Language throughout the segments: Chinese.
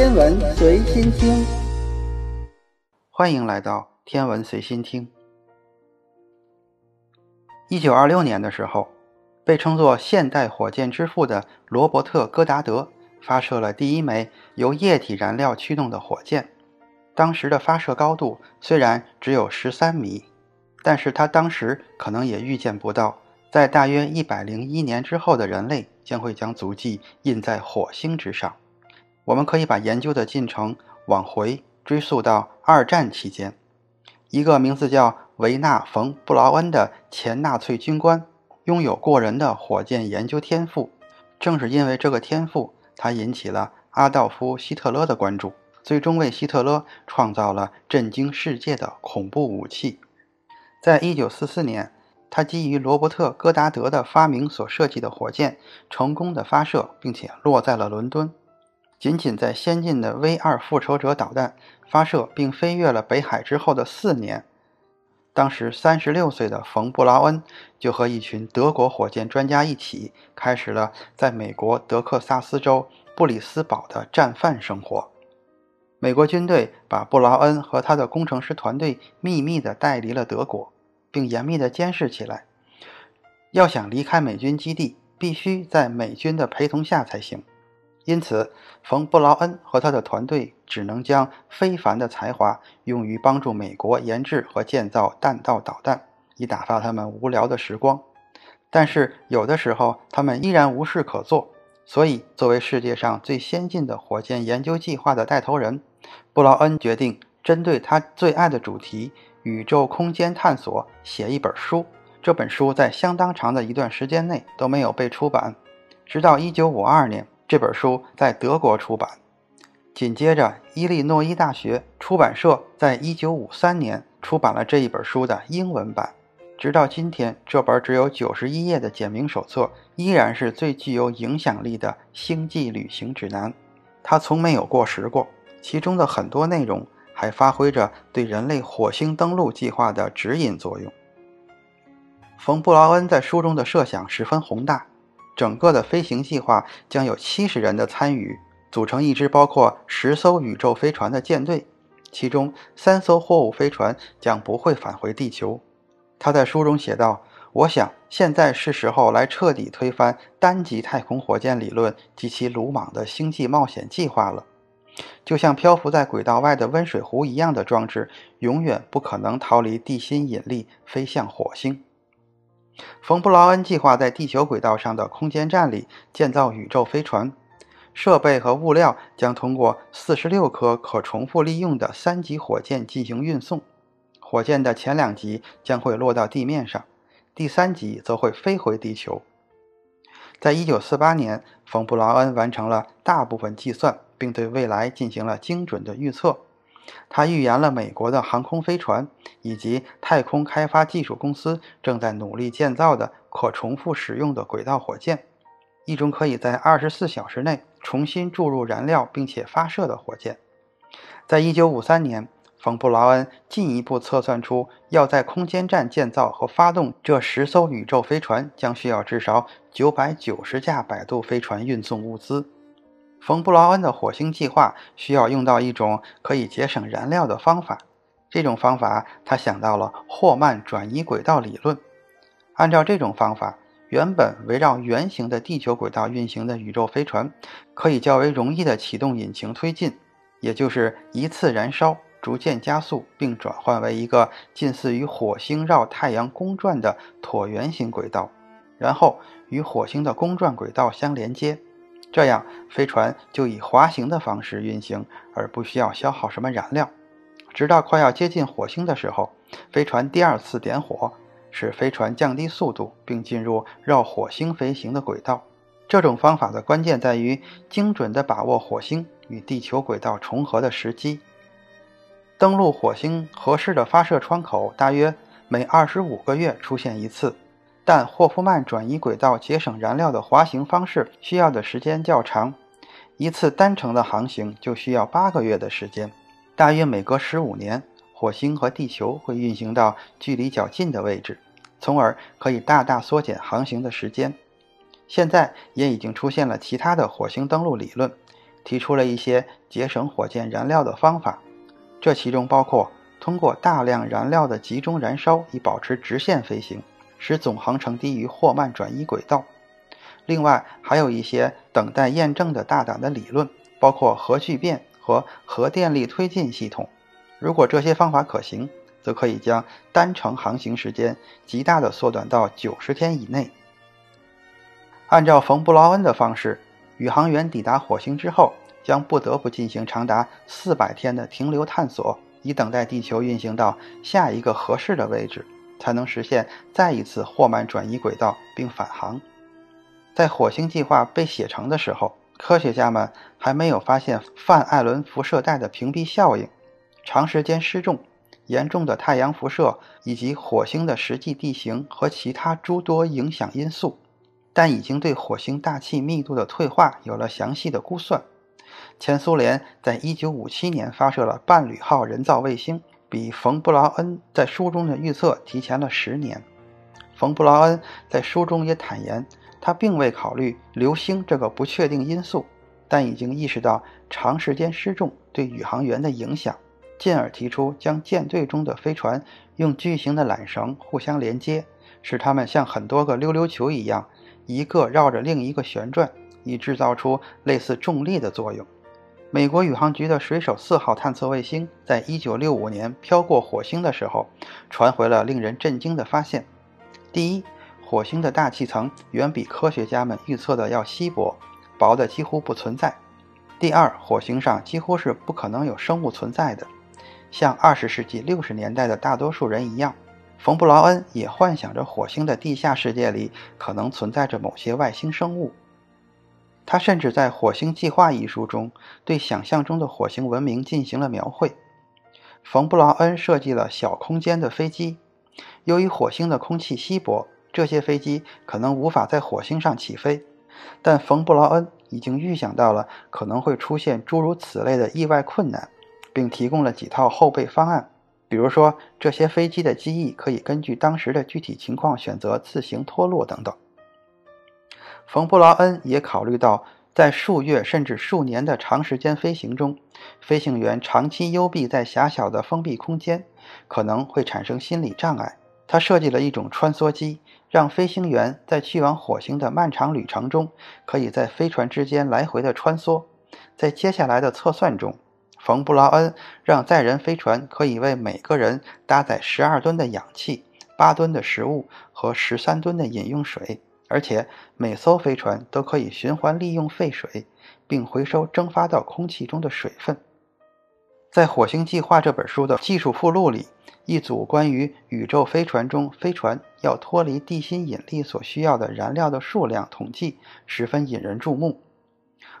天文随心听，欢迎来到天文随心听。一九二六年的时候，被称作现代火箭之父的罗伯特·戈达德发射了第一枚由液体燃料驱动的火箭。当时的发射高度虽然只有十三米，但是他当时可能也预见不到，在大约一百零一年之后的人类将会将足迹印在火星之上。我们可以把研究的进程往回追溯到二战期间，一个名字叫维纳·冯·布劳恩的前纳粹军官，拥有过人的火箭研究天赋。正是因为这个天赋，他引起了阿道夫·希特勒的关注，最终为希特勒创造了震惊世界的恐怖武器。在一九四四年，他基于罗伯特·戈达德的发明所设计的火箭成功的发射，并且落在了伦敦。仅仅在先进的 V 二复仇者导弹发射并飞越了北海之后的四年，当时三十六岁的冯·布劳恩就和一群德国火箭专家一起，开始了在美国德克萨斯州布里斯堡的战犯生活。美国军队把布劳恩和他的工程师团队秘密地带离了德国，并严密地监视起来。要想离开美军基地，必须在美军的陪同下才行。因此，冯·布劳恩和他的团队只能将非凡的才华用于帮助美国研制和建造弹道导弹，以打发他们无聊的时光。但是，有的时候他们依然无事可做。所以，作为世界上最先进的火箭研究计划的带头人，布劳恩决定针对他最爱的主题——宇宙空间探索，写一本书。这本书在相当长的一段时间内都没有被出版，直到1952年。这本书在德国出版，紧接着，伊利诺伊大学出版社在1953年出版了这一本书的英文版。直到今天，这本只有91页的简明手册依然是最具有影响力的星际旅行指南。它从没有过时过，其中的很多内容还发挥着对人类火星登陆计划的指引作用。冯·布劳恩在书中的设想十分宏大。整个的飞行计划将有七十人的参与，组成一支包括十艘宇宙飞船的舰队，其中三艘货物飞船将不会返回地球。他在书中写道：“我想现在是时候来彻底推翻单级太空火箭理论及其鲁莽的星际冒险计划了。就像漂浮在轨道外的温水壶一样的装置，永远不可能逃离地心引力飞向火星。”冯·布劳恩计划在地球轨道上的空间站里建造宇宙飞船，设备和物料将通过四十六颗可重复利用的三级火箭进行运送。火箭的前两级将会落到地面上，第三级则会飞回地球。在一九四八年，冯·布劳恩完成了大部分计算，并对未来进行了精准的预测。他预言了美国的航空飞船以及太空开发技术公司正在努力建造的可重复使用的轨道火箭，一种可以在二十四小时内重新注入燃料并且发射的火箭。在一九五三年，冯·布劳恩进一步测算出，要在空间站建造和发动这十艘宇宙飞船，将需要至少九百九十架摆渡飞船运送物资。冯·布劳恩的火星计划需要用到一种可以节省燃料的方法。这种方法，他想到了霍曼转移轨道理论。按照这种方法，原本围绕圆形的地球轨道运行的宇宙飞船，可以较为容易地启动引擎推进，也就是一次燃烧，逐渐加速，并转换为一个近似于火星绕太阳公转的椭圆形轨道，然后与火星的公转轨道相连接。这样，飞船就以滑行的方式运行，而不需要消耗什么燃料。直到快要接近火星的时候，飞船第二次点火，使飞船降低速度，并进入绕火星飞行的轨道。这种方法的关键在于精准地把握火星与地球轨道重合的时机。登陆火星合适的发射窗口大约每二十五个月出现一次。但霍夫曼转移轨道节省燃料的滑行方式需要的时间较长，一次单程的航行就需要八个月的时间。大约每隔十五年，火星和地球会运行到距离较近的位置，从而可以大大缩减航行的时间。现在也已经出现了其他的火星登陆理论，提出了一些节省火箭燃料的方法，这其中包括通过大量燃料的集中燃烧以保持直线飞行，使总航程低于霍曼转移轨道。另外，还有一些等待验证的大胆的理论，包括核聚变和核电力推进系统。如果这些方法可行，则可以将单程航行时间极大的缩短到九十天以内。按照冯布劳恩的方式，宇航员抵达火星之后，将不得不进行长达四百天的停留探索，以等待地球运行到下一个合适的位置，才能实现再一次霍曼转移轨道并返航。在火星计划被写成的时候，科学家们还没有发现范艾伦辐射带的屏蔽效应、长时间失重。严重的太阳辐射以及火星的实际地形和其他诸多影响因素，但已经对火星大气密度的退化有了详细的估算。前苏联在1957年发射了伴侣号人造卫星，比冯布劳恩在书中的预测提前了十年。冯布劳恩在书中也坦言，他并未考虑流星这个不确定因素，但已经意识到长时间失重对宇航员的影响。进而提出将舰队中的飞船用巨型的缆绳互相连接，使它们像很多个溜溜球一样，一个绕着另一个旋转，以制造出类似重力的作用。美国宇航局的水手四号探测卫星在1965年飘过火星的时候，传回了令人震惊的发现：第一，火星的大气层远比科学家们预测的要稀薄，薄的几乎不存在；第二，火星上几乎是不可能有生物存在的。像二十世纪六十年代的大多数人一样，冯布劳恩也幻想着火星的地下世界里可能存在着某些外星生物。他甚至在《火星计划》一书中对想象中的火星文明进行了描绘。冯布劳恩设计了小空间的飞机，由于火星的空气稀薄，这些飞机可能无法在火星上起飞。但冯布劳恩已经预想到了可能会出现诸如此类的意外困难。并提供了几套后备方案，比如说这些飞机的机翼可以根据当时的具体情况选择自行脱落等等。冯布劳恩也考虑到，在数月甚至数年的长时间飞行中，飞行员长期幽闭在狭小的封闭空间，可能会产生心理障碍。他设计了一种穿梭机，让飞行员在去往火星的漫长旅程中，可以在飞船之间来回的穿梭。在接下来的测算中。冯布劳恩让载人飞船可以为每个人搭载十二吨的氧气、八吨的食物和十三吨的饮用水，而且每艘飞船都可以循环利用废水，并回收蒸发到空气中的水分。在《火星计划》这本书的技术附录里，一组关于宇宙飞船中飞船要脱离地心引力所需要的燃料的数量统计十分引人注目。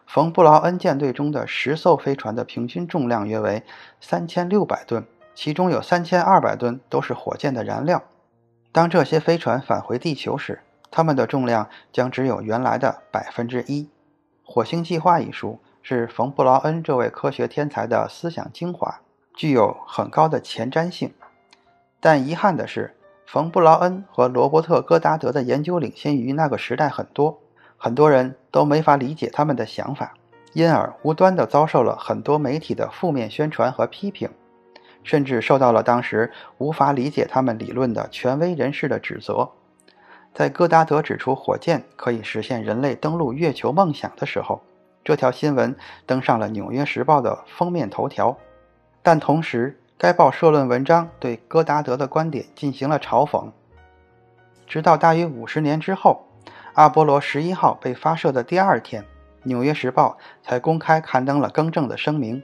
冯布劳恩舰队中的十艘飞船的平均重量约为三千六百吨，其中有三千二百吨都是火箭的燃料。当这些飞船返回地球时，它们的重量将只有原来的百分之一。《火星计划》一书是冯布劳恩这位科学天才的思想精华，具有很高的前瞻性。但遗憾的是，冯布劳恩和罗伯特·戈达德的研究领先于那个时代很多。很多人都没法理解他们的想法，因而无端地遭受了很多媒体的负面宣传和批评，甚至受到了当时无法理解他们理论的权威人士的指责。在戈达德指出火箭可以实现人类登陆月球梦想的时候，这条新闻登上了《纽约时报》的封面头条。但同时，该报社论文章对戈达德的观点进行了嘲讽。直到大约五十年之后。阿波罗十一号被发射的第二天，《纽约时报》才公开刊登了更正的声明。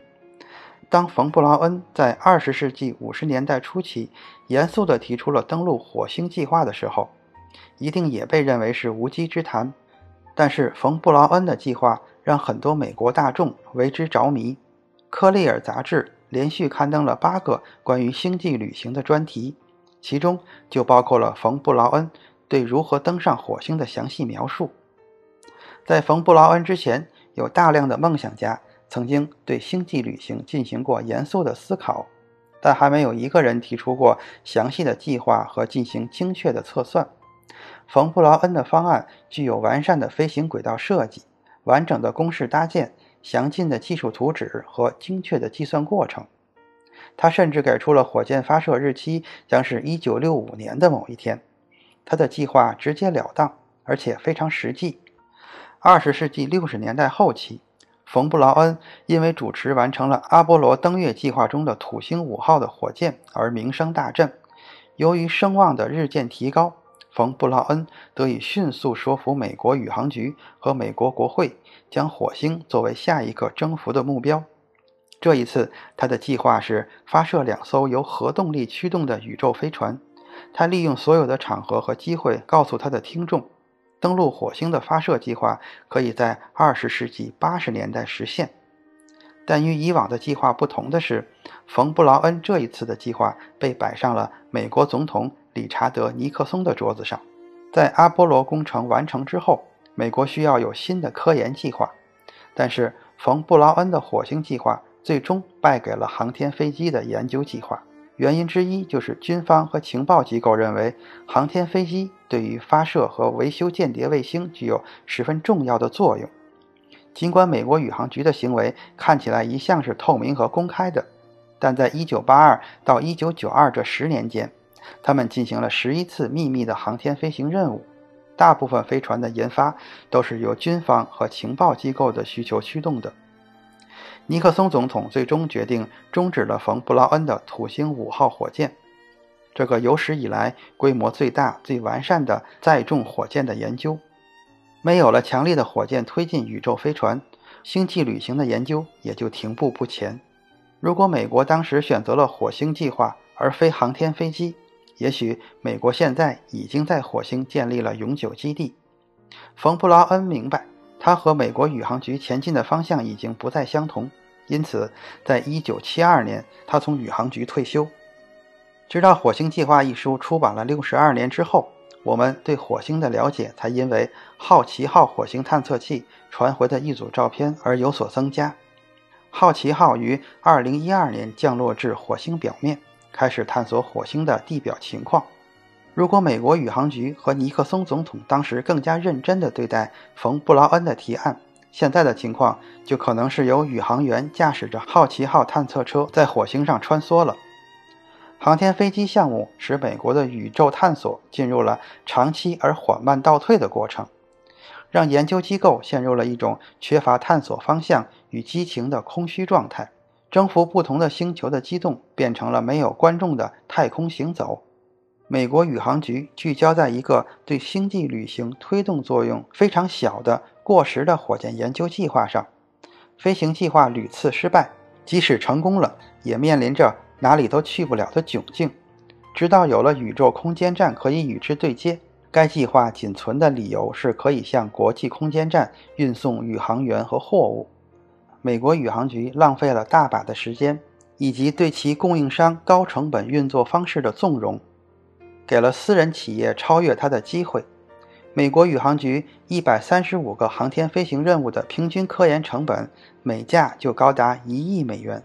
当冯布劳恩在二十世纪五十年代初期严肃地提出了登陆火星计划的时候，一定也被认为是无稽之谈。但是，冯布劳恩的计划让很多美国大众为之着迷。《科利尔》杂志连续刊登了八个关于星际旅行的专题，其中就包括了冯布劳恩。对如何登上火星的详细描述，在冯布劳恩之前，有大量的梦想家曾经对星际旅行进行过严肃的思考，但还没有一个人提出过详细的计划和进行精确的测算。冯布劳恩的方案具有完善的飞行轨道设计、完整的公式搭建详尽的技术图纸和精确的计算过程。他甚至给出了火箭发射日期将是一九六五年的某一天。他的计划直截了当，而且非常实际。二十世纪六十年代后期，冯·布劳恩因为主持完成了阿波罗登月计划中的土星五号的火箭而名声大振。由于声望的日渐提高，冯·布劳恩得以迅速说服美国宇航局和美国国会，将火星作为下一个征服的目标。这一次，他的计划是发射两艘由核动力驱动的宇宙飞船。他利用所有的场合和机会，告诉他的听众，登陆火星的发射计划可以在二十世纪八十年代实现。但与以往的计划不同的是，冯·布劳恩这一次的计划被摆上了美国总统理查德·尼克松的桌子上。在阿波罗工程完成之后，美国需要有新的科研计划，但是冯·布劳恩的火星计划最终败给了航天飞机的研究计划。原因之一就是军方和情报机构认为，航天飞机对于发射和维修间谍卫星具有十分重要的作用。尽管美国宇航局的行为看起来一向是透明和公开的，但在1982到1992这十年间，他们进行了十一次秘密的航天飞行任务。大部分飞船的研发都是由军方和情报机构的需求驱动的。尼克松总统最终决定终止了冯·布劳恩的土星五号火箭，这个有史以来规模最大、最完善的载重火箭的研究。没有了强力的火箭推进宇宙飞船，星际旅行的研究也就停步不前。如果美国当时选择了火星计划而非航天飞机，也许美国现在已经在火星建立了永久基地。冯·布劳恩明白。他和美国宇航局前进的方向已经不再相同，因此，在一九七二年，他从宇航局退休。直到《火星计划》一书出版了六十二年之后，我们对火星的了解才因为好奇号火星探测器传回的一组照片而有所增加。好奇号于二零一二年降落至火星表面，开始探索火星的地表情况。如果美国宇航局和尼克松总统当时更加认真地对待冯·布劳恩的提案，现在的情况就可能是由宇航员驾驶着好奇号探测车在火星上穿梭了。航天飞机项目使美国的宇宙探索进入了长期而缓慢倒退的过程，让研究机构陷入了一种缺乏探索方向与激情的空虚状态。征服不同的星球的激动变成了没有观众的太空行走。美国宇航局聚焦在一个对星际旅行推动作用非常小的过时的火箭研究计划上，飞行计划屡次失败，即使成功了，也面临着哪里都去不了的窘境。直到有了宇宙空间站可以与之对接，该计划仅存的理由是可以向国际空间站运送宇航员和货物。美国宇航局浪费了大把的时间，以及对其供应商高成本运作方式的纵容。给了私人企业超越它的机会。美国宇航局一百三十五个航天飞行任务的平均科研成本每架就高达一亿美元。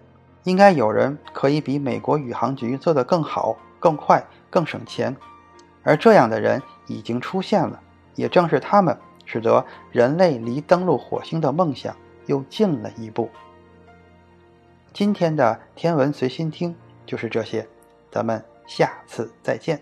应该有人可以比美国宇航局做得更好、更快、更省钱，而这样的人已经出现了。也正是他们，使得人类离登陆火星的梦想又近了一步。今天的天文随心听就是这些，咱们下次再见。